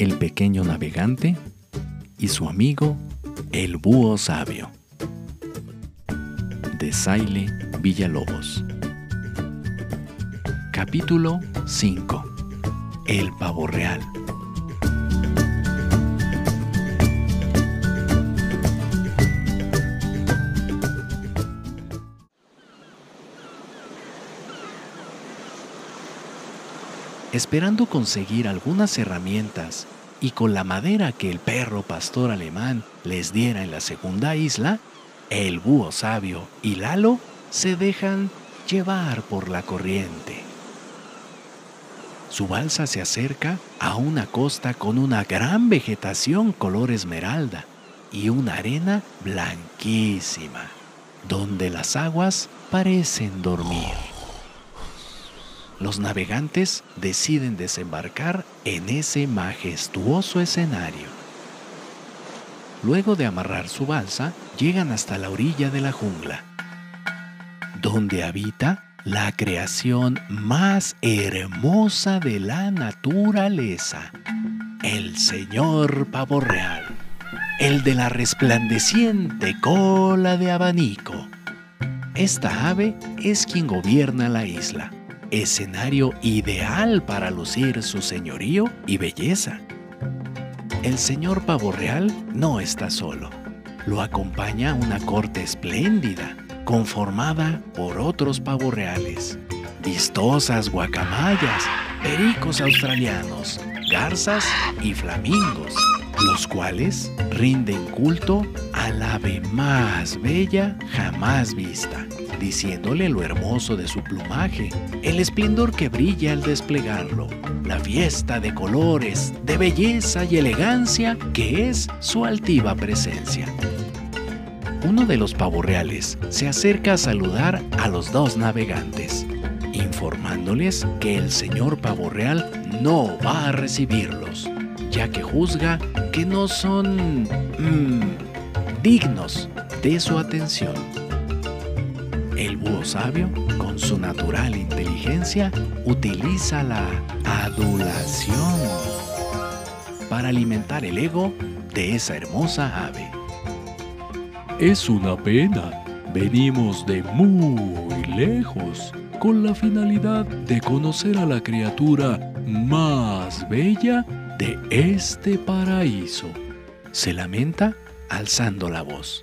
el pequeño navegante y su amigo, el búho sabio. De Saile Villalobos. Capítulo 5. El pavo real. Esperando conseguir algunas herramientas y con la madera que el perro pastor alemán les diera en la segunda isla, el búho sabio y Lalo se dejan llevar por la corriente. Su balsa se acerca a una costa con una gran vegetación color esmeralda y una arena blanquísima, donde las aguas parecen dormir los navegantes deciden desembarcar en ese majestuoso escenario. Luego de amarrar su balsa, llegan hasta la orilla de la jungla, donde habita la creación más hermosa de la naturaleza, el señor pavo real, el de la resplandeciente cola de abanico. Esta ave es quien gobierna la isla escenario ideal para lucir su señorío y belleza. El señor pavo real no está solo. Lo acompaña una corte espléndida, conformada por otros pavos reales, vistosas guacamayas, pericos australianos, garzas y flamingos, los cuales rinden culto al ave más bella jamás vista diciéndole lo hermoso de su plumaje, el esplendor que brilla al desplegarlo, la fiesta de colores, de belleza y elegancia que es su altiva presencia. Uno de los pavorreales se acerca a saludar a los dos navegantes, informándoles que el señor pavorreal no va a recibirlos, ya que juzga que no son mm, dignos de su atención. El búho sabio, con su natural inteligencia, utiliza la adulación para alimentar el ego de esa hermosa ave. Es una pena. Venimos de muy lejos con la finalidad de conocer a la criatura más bella de este paraíso. Se lamenta alzando la voz.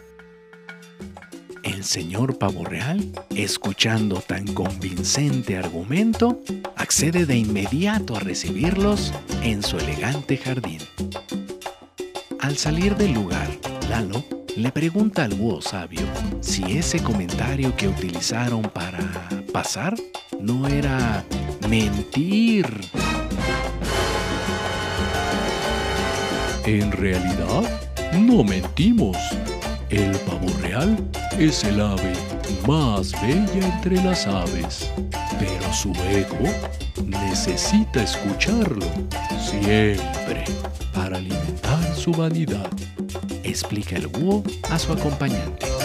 El señor pavo real, escuchando tan convincente argumento, accede de inmediato a recibirlos en su elegante jardín. Al salir del lugar, Lalo le pregunta al búho sabio si ese comentario que utilizaron para pasar no era mentir. En realidad, no mentimos. El pavo real es el ave más bella entre las aves, pero su ego necesita escucharlo siempre para alimentar su vanidad, explica el búho a su acompañante.